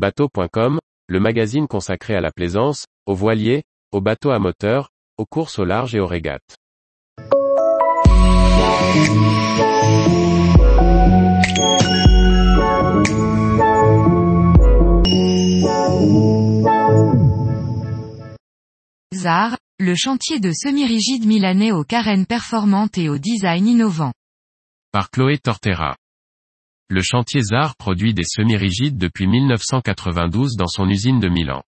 Bateau.com, le magazine consacré à la plaisance, aux voiliers, aux bateaux à moteur, aux courses au large et aux régates. ZAR, le chantier de semi-rigide milanais aux carènes performantes et au design innovant. Par Chloé Tortera. Le chantier ZAR produit des semi-rigides depuis 1992 dans son usine de Milan.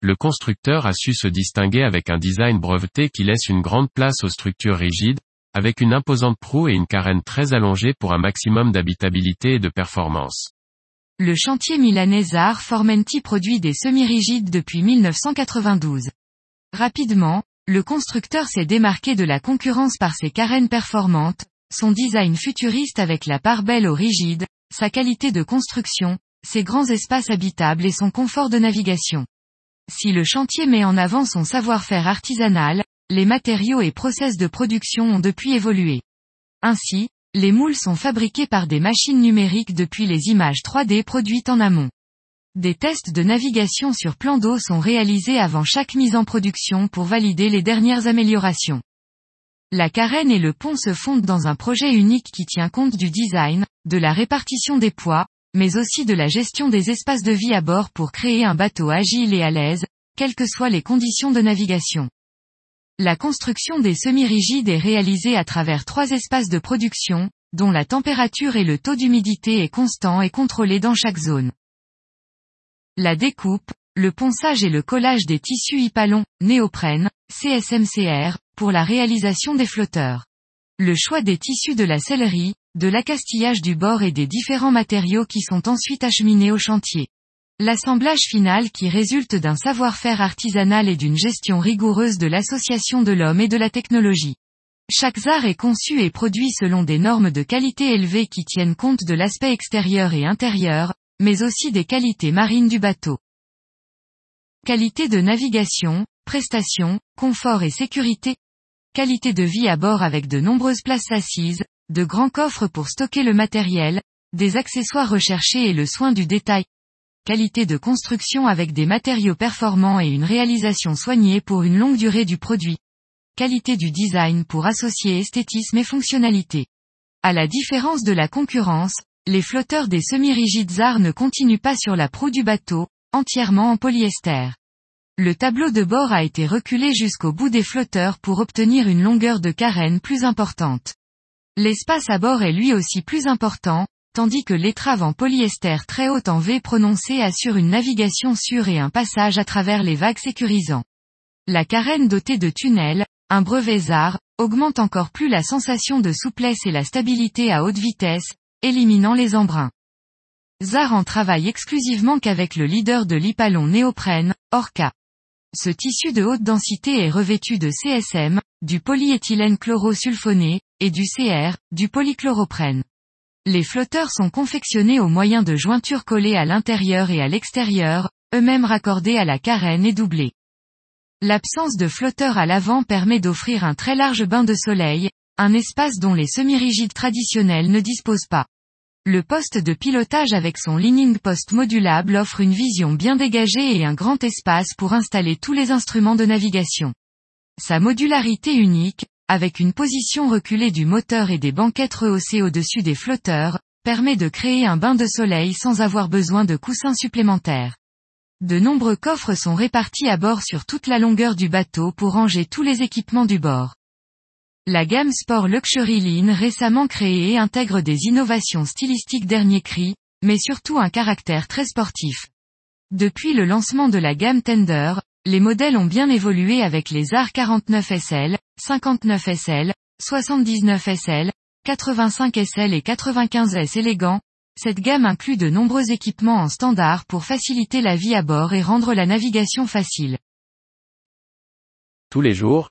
Le constructeur a su se distinguer avec un design breveté qui laisse une grande place aux structures rigides, avec une imposante proue et une carène très allongée pour un maximum d'habitabilité et de performance. Le chantier milanais ZAR Formenti produit des semi-rigides depuis 1992. Rapidement, le constructeur s'est démarqué de la concurrence par ses carènes performantes, son design futuriste avec la part belle au rigide, sa qualité de construction, ses grands espaces habitables et son confort de navigation. Si le chantier met en avant son savoir-faire artisanal, les matériaux et process de production ont depuis évolué. Ainsi, les moules sont fabriqués par des machines numériques depuis les images 3D produites en amont. Des tests de navigation sur plan d'eau sont réalisés avant chaque mise en production pour valider les dernières améliorations. La carène et le pont se fondent dans un projet unique qui tient compte du design, de la répartition des poids, mais aussi de la gestion des espaces de vie à bord pour créer un bateau agile et à l'aise, quelles que soient les conditions de navigation. La construction des semi-rigides est réalisée à travers trois espaces de production, dont la température et le taux d'humidité est constant et contrôlé dans chaque zone. La découpe, le ponçage et le collage des tissus hypalon, néoprène, CSMCR, pour la réalisation des flotteurs. Le choix des tissus de la sellerie, de l'accastillage du bord et des différents matériaux qui sont ensuite acheminés au chantier. L'assemblage final qui résulte d'un savoir-faire artisanal et d'une gestion rigoureuse de l'association de l'homme et de la technologie. Chaque ZAR est conçu et produit selon des normes de qualité élevées qui tiennent compte de l'aspect extérieur et intérieur, mais aussi des qualités marines du bateau. Qualité de navigation, prestations, confort et sécurité. Qualité de vie à bord avec de nombreuses places assises, de grands coffres pour stocker le matériel, des accessoires recherchés et le soin du détail. Qualité de construction avec des matériaux performants et une réalisation soignée pour une longue durée du produit. Qualité du design pour associer esthétisme et fonctionnalité. À la différence de la concurrence, les flotteurs des semi-rigides ZAR ne continuent pas sur la proue du bateau, entièrement en polyester. Le tableau de bord a été reculé jusqu'au bout des flotteurs pour obtenir une longueur de carène plus importante. L'espace à bord est lui aussi plus important, tandis que l'étrave en polyester très haute en V prononcée assure une navigation sûre et un passage à travers les vagues sécurisant. La carène dotée de tunnels, un brevet ZAR, augmente encore plus la sensation de souplesse et la stabilité à haute vitesse, éliminant les embruns. ZAR en travaille exclusivement qu'avec le leader de l'Ipalon néoprène, Orca. Ce tissu de haute densité est revêtu de CSM, du polyéthylène chlorosulfoné, et du CR, du polychloroprène. Les flotteurs sont confectionnés au moyen de jointures collées à l'intérieur et à l'extérieur, eux-mêmes raccordés à la carène et doublés. L'absence de flotteurs à l'avant permet d'offrir un très large bain de soleil, un espace dont les semi-rigides traditionnels ne disposent pas. Le poste de pilotage avec son leaning post modulable offre une vision bien dégagée et un grand espace pour installer tous les instruments de navigation. Sa modularité unique, avec une position reculée du moteur et des banquettes rehaussées au-dessus des flotteurs, permet de créer un bain de soleil sans avoir besoin de coussins supplémentaires. De nombreux coffres sont répartis à bord sur toute la longueur du bateau pour ranger tous les équipements du bord. La gamme Sport Luxury Line récemment créée intègre des innovations stylistiques dernier cri, mais surtout un caractère très sportif. Depuis le lancement de la gamme Tender, les modèles ont bien évolué avec les AR 49 SL, 59 SL, 79 SL, 85 SL et 95 S élégants. Cette gamme inclut de nombreux équipements en standard pour faciliter la vie à bord et rendre la navigation facile. Tous les jours,